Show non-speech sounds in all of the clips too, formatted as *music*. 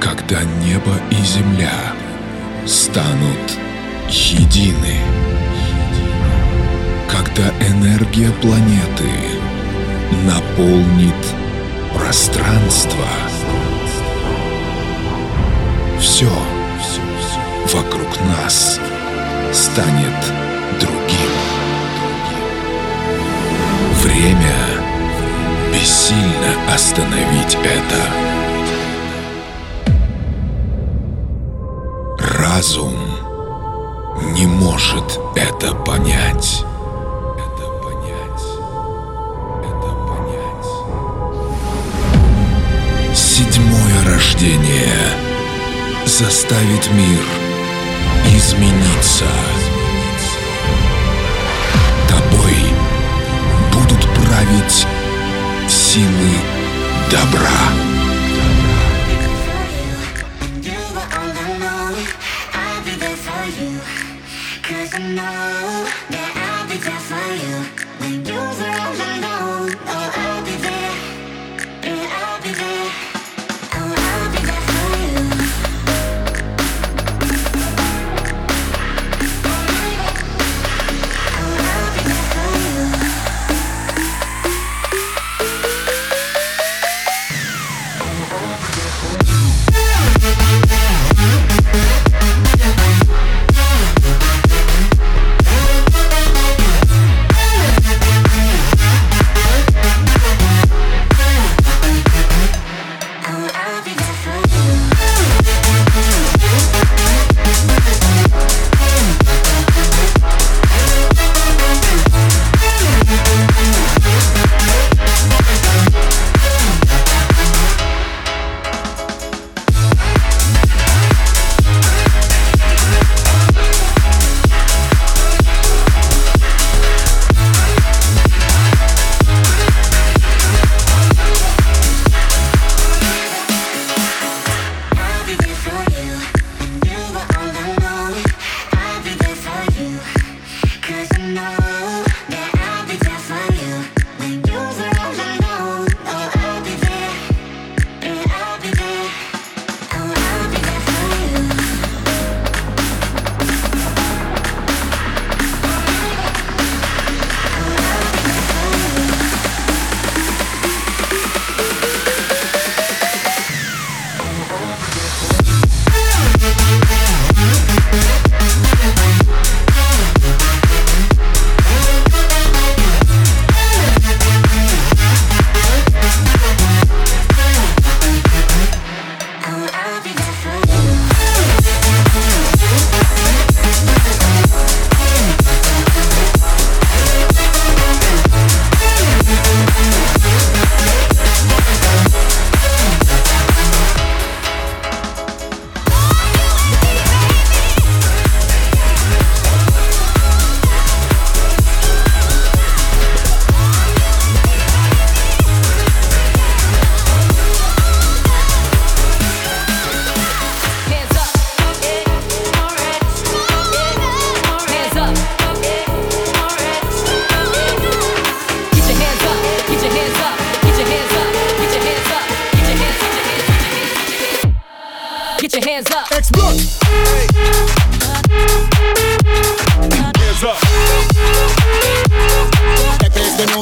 когда небо и земля станут едины, когда энергия планеты наполнит пространство. Все вокруг нас станет другим. Время бессильно остановить это. Разум не может это понять. Седьмое рождение заставить мир измениться. Тобой будут править силы добра. Get your hands up. X block. Hands up. Pepe the de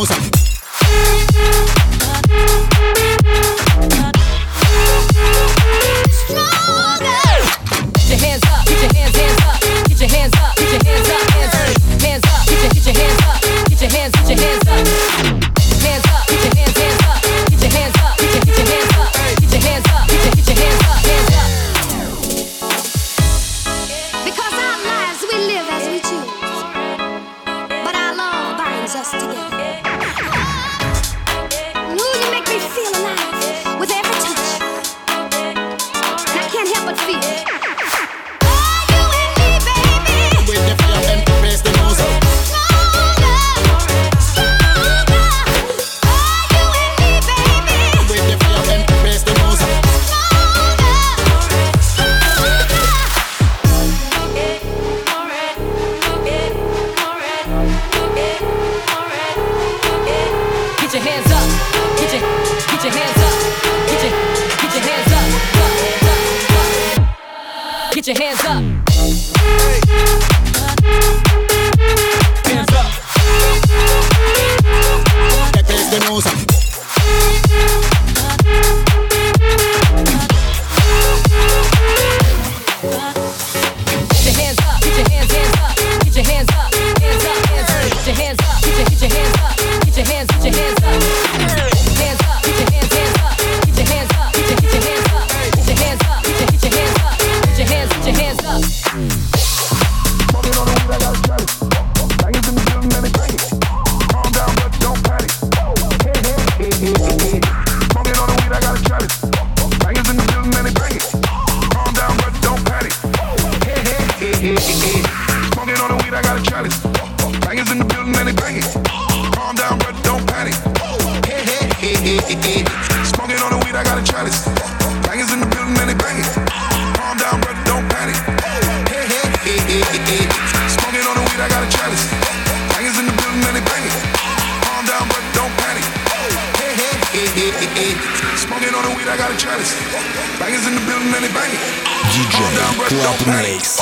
диджей Club Mix.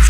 *laughs*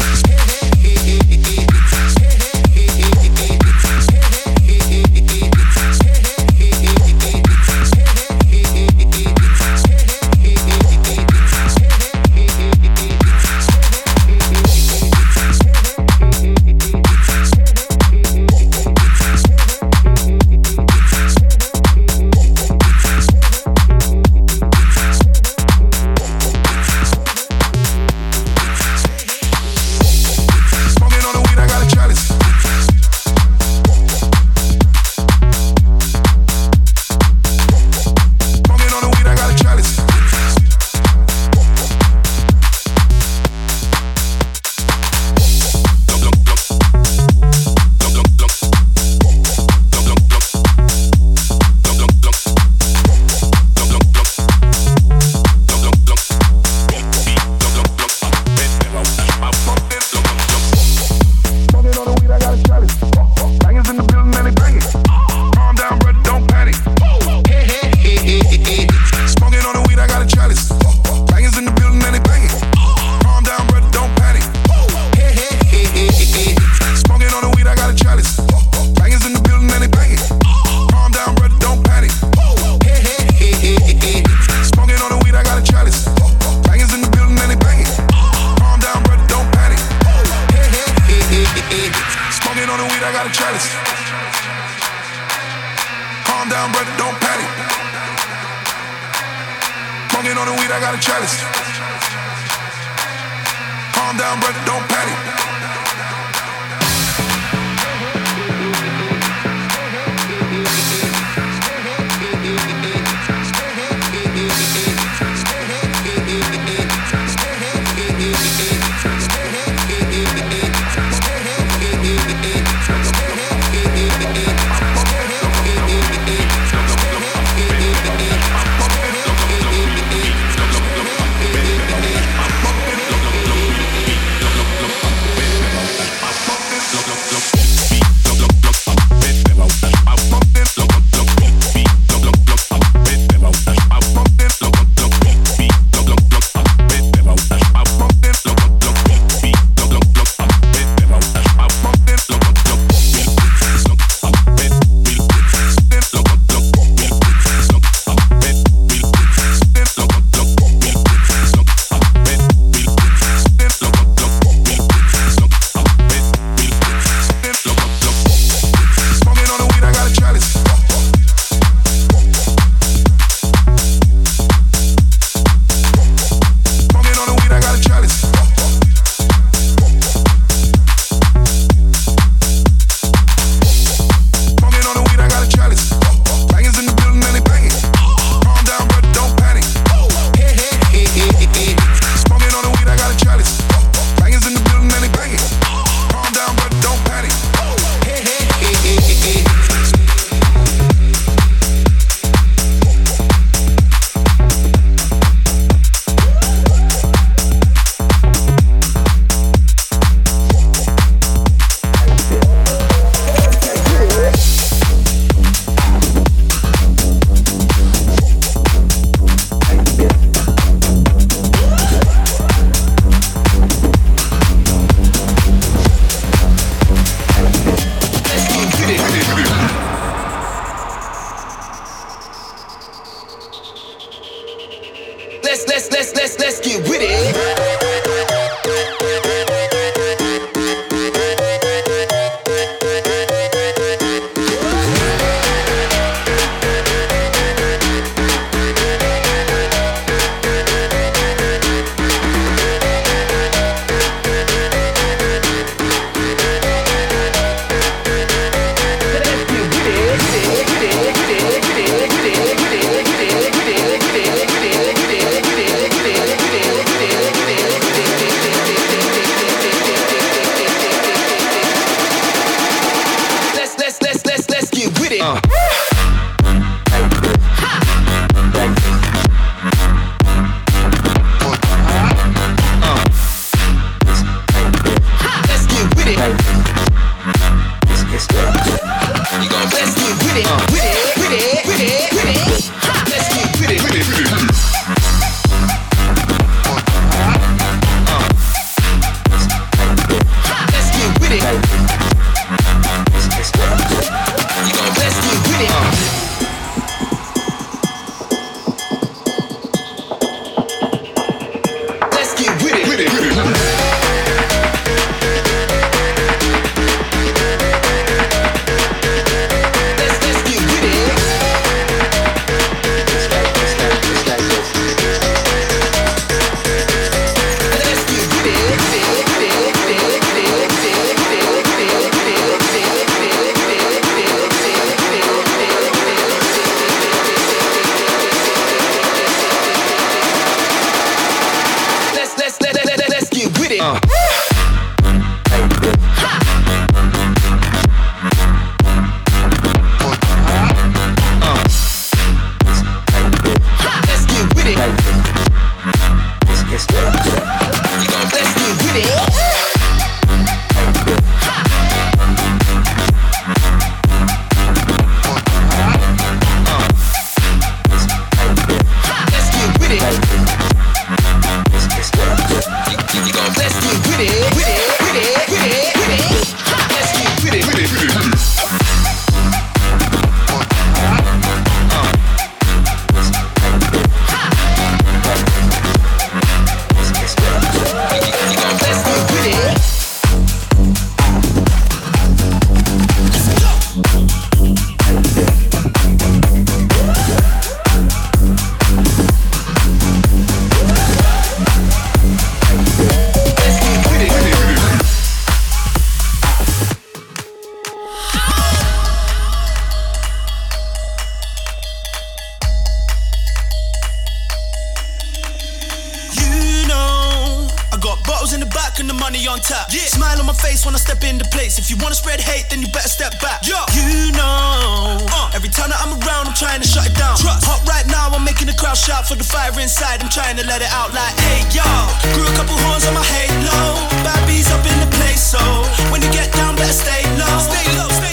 stacking the money on top. Yeah. Smile on my face when I step into place. If you wanna spread hate, then you better step back. Yo. You know, uh, every time that I'm around, I'm trying to shut it down. Trust. Hot right now, I'm making the crowd shout for the fire inside. I'm trying to let it out like, hey y'all. Grew a couple horns on my halo. Bad bees up in the place, so when you get down, better stay low. Stay low. Stay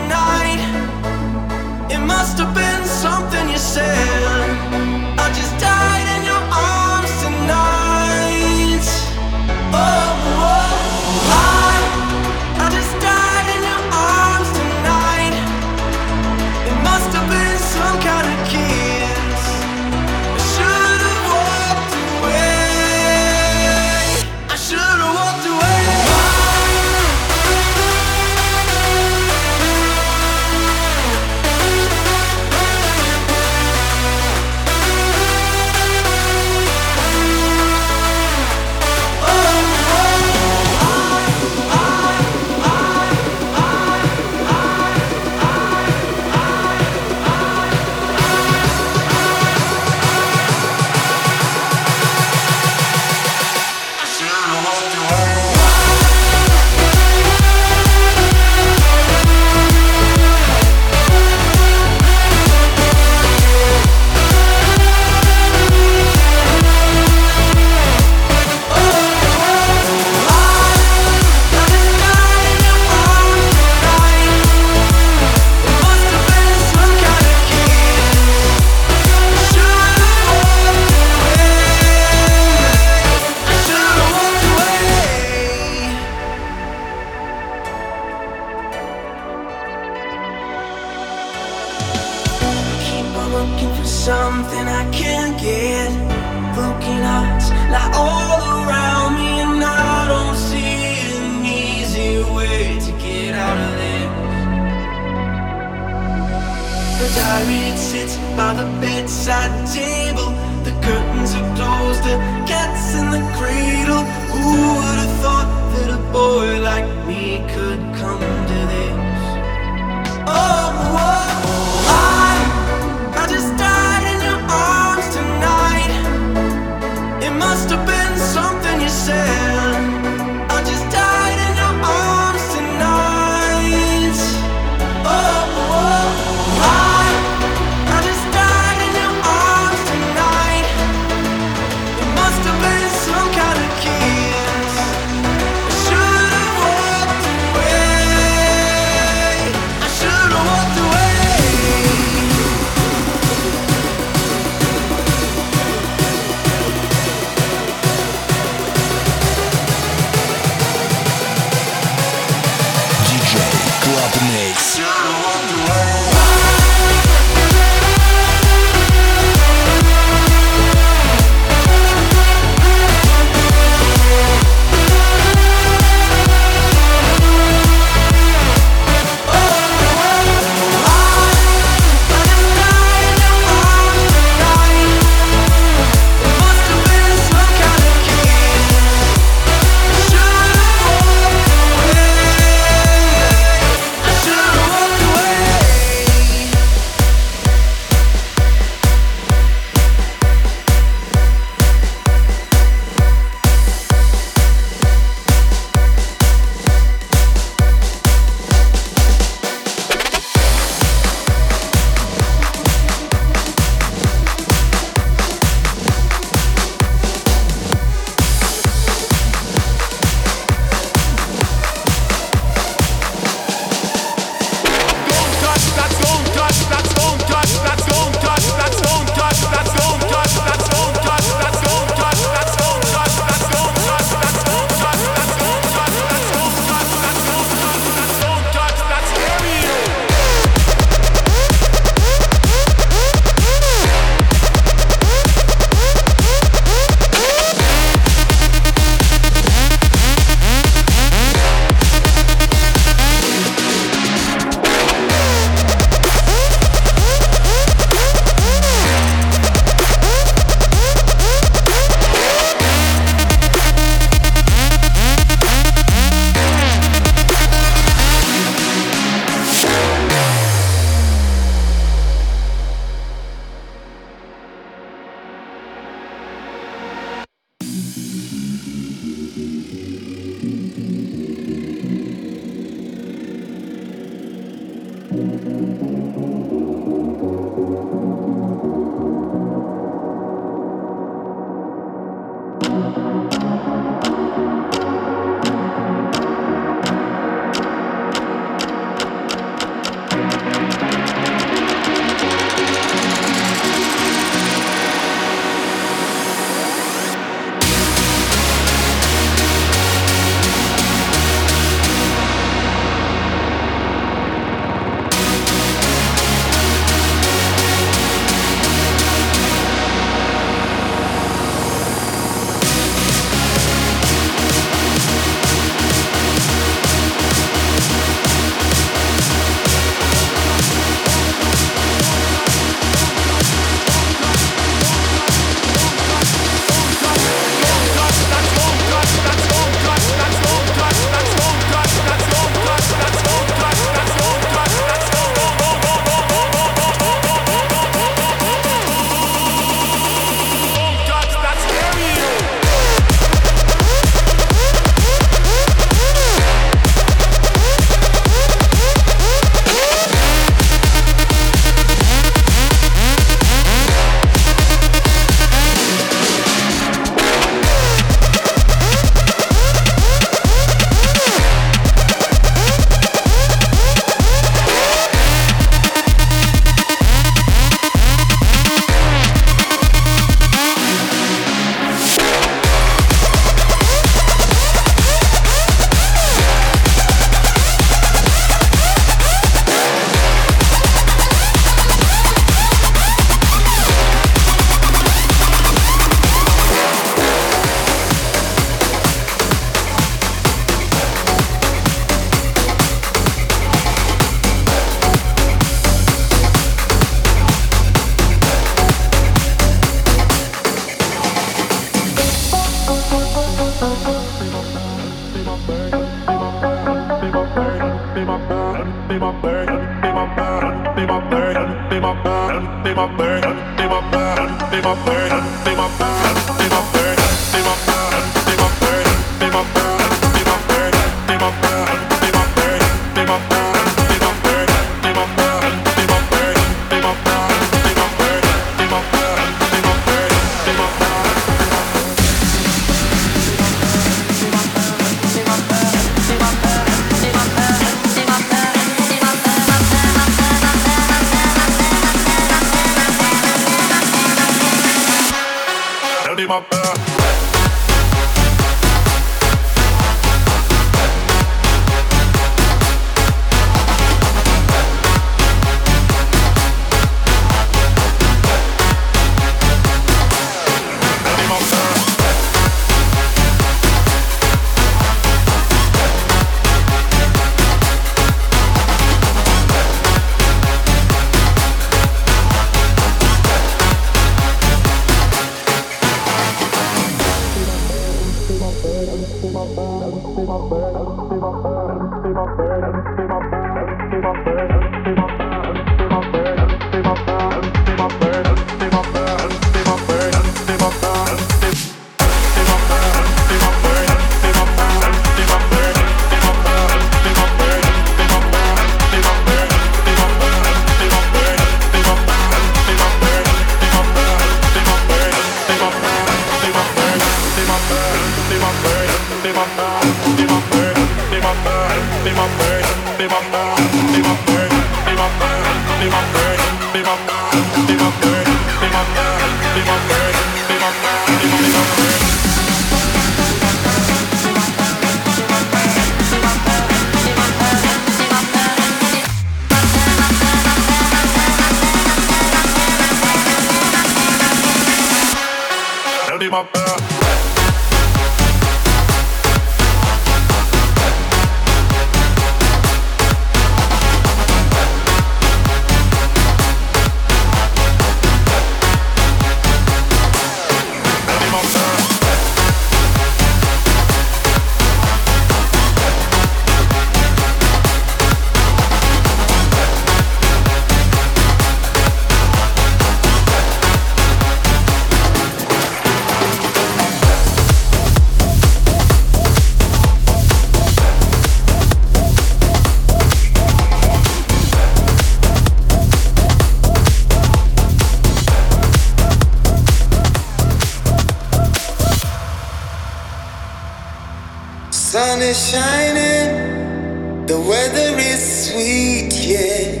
sun is shining, the weather is sweet, yeah.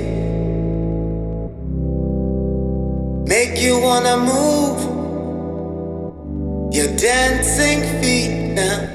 Make you wanna move your dancing feet now.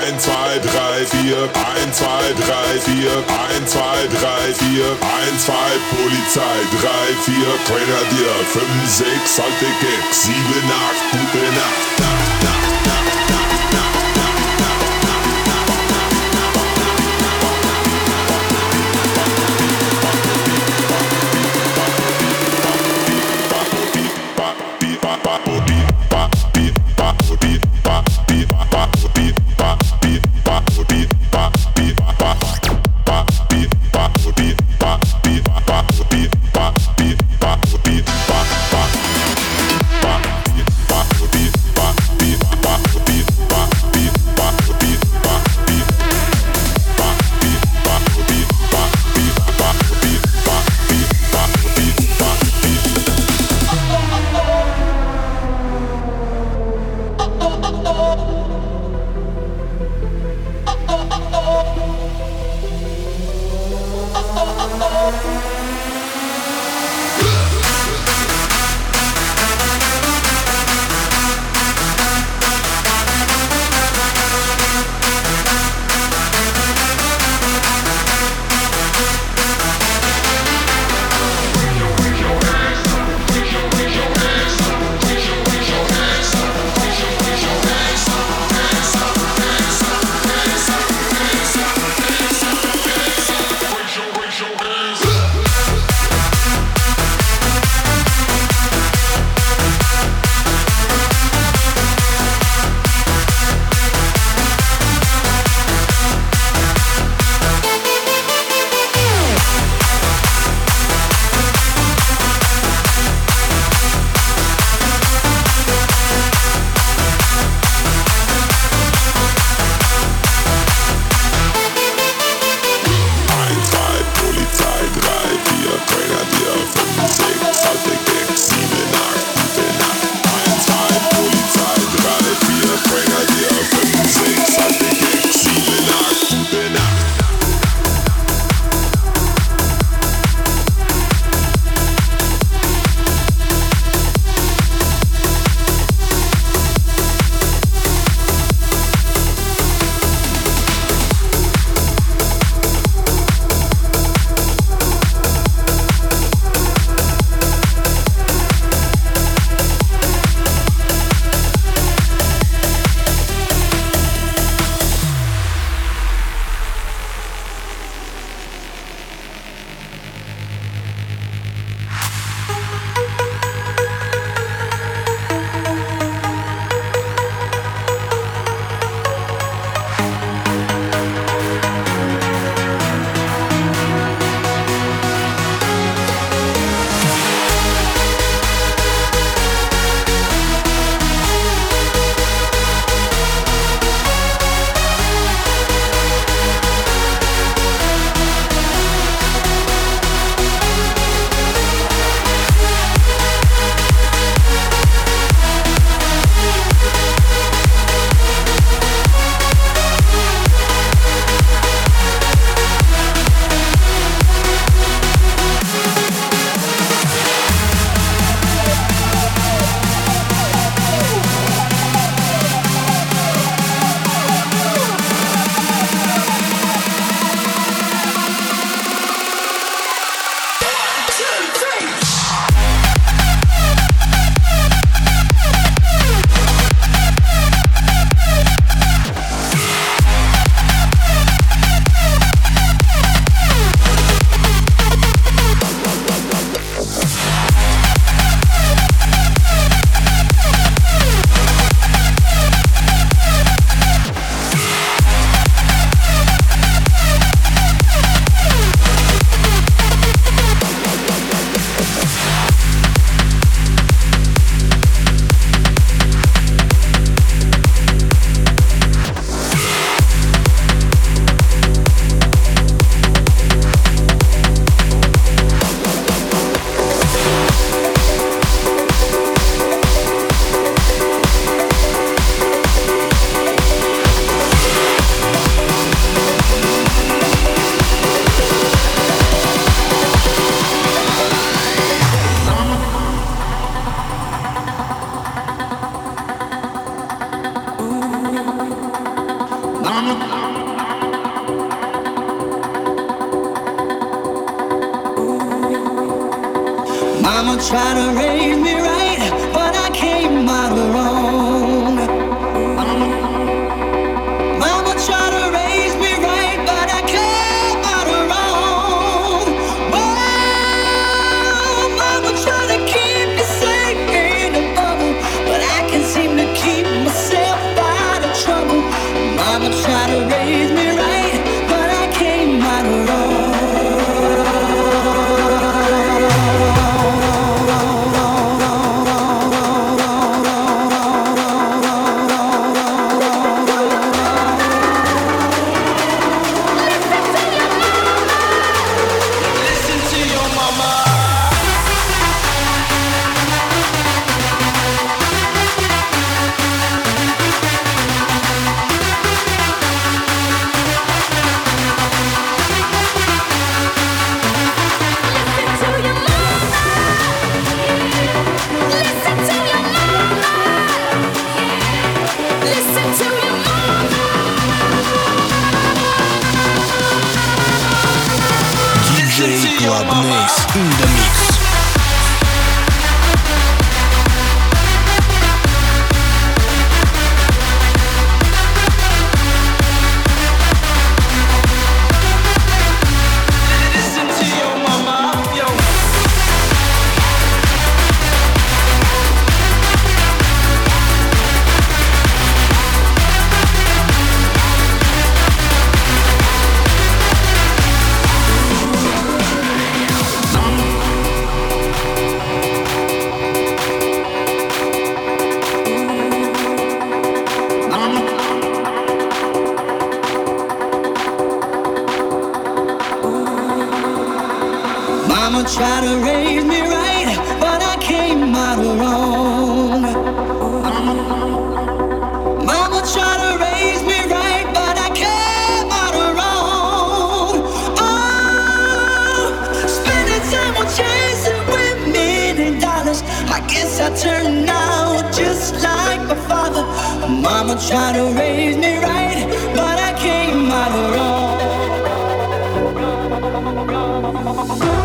1, 2, 3, 4, 1, 2, 3, 4, 1, 2, 3, 4, 1, 2, Polizei, 3, 4, Grenadier, 5, 6, alte Gags, 7, 8, gute Nacht. Go, go, go,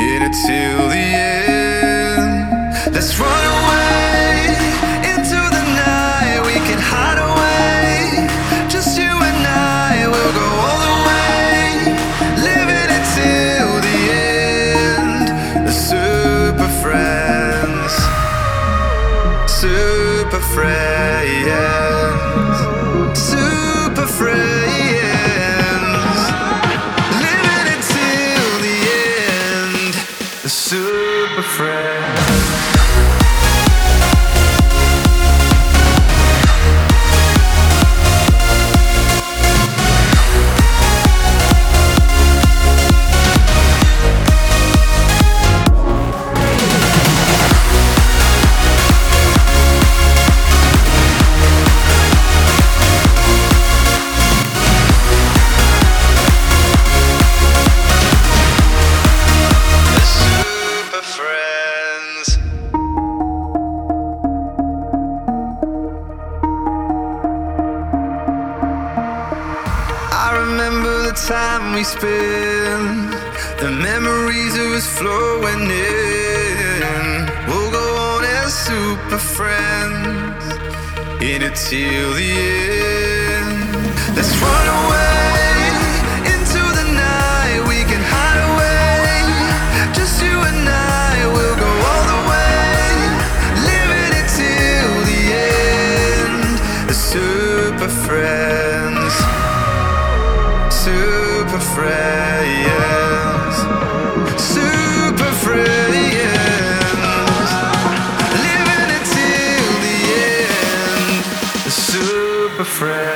in it till the end.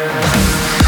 Yeah.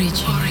Origin. Origin.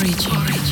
Origin. Origin.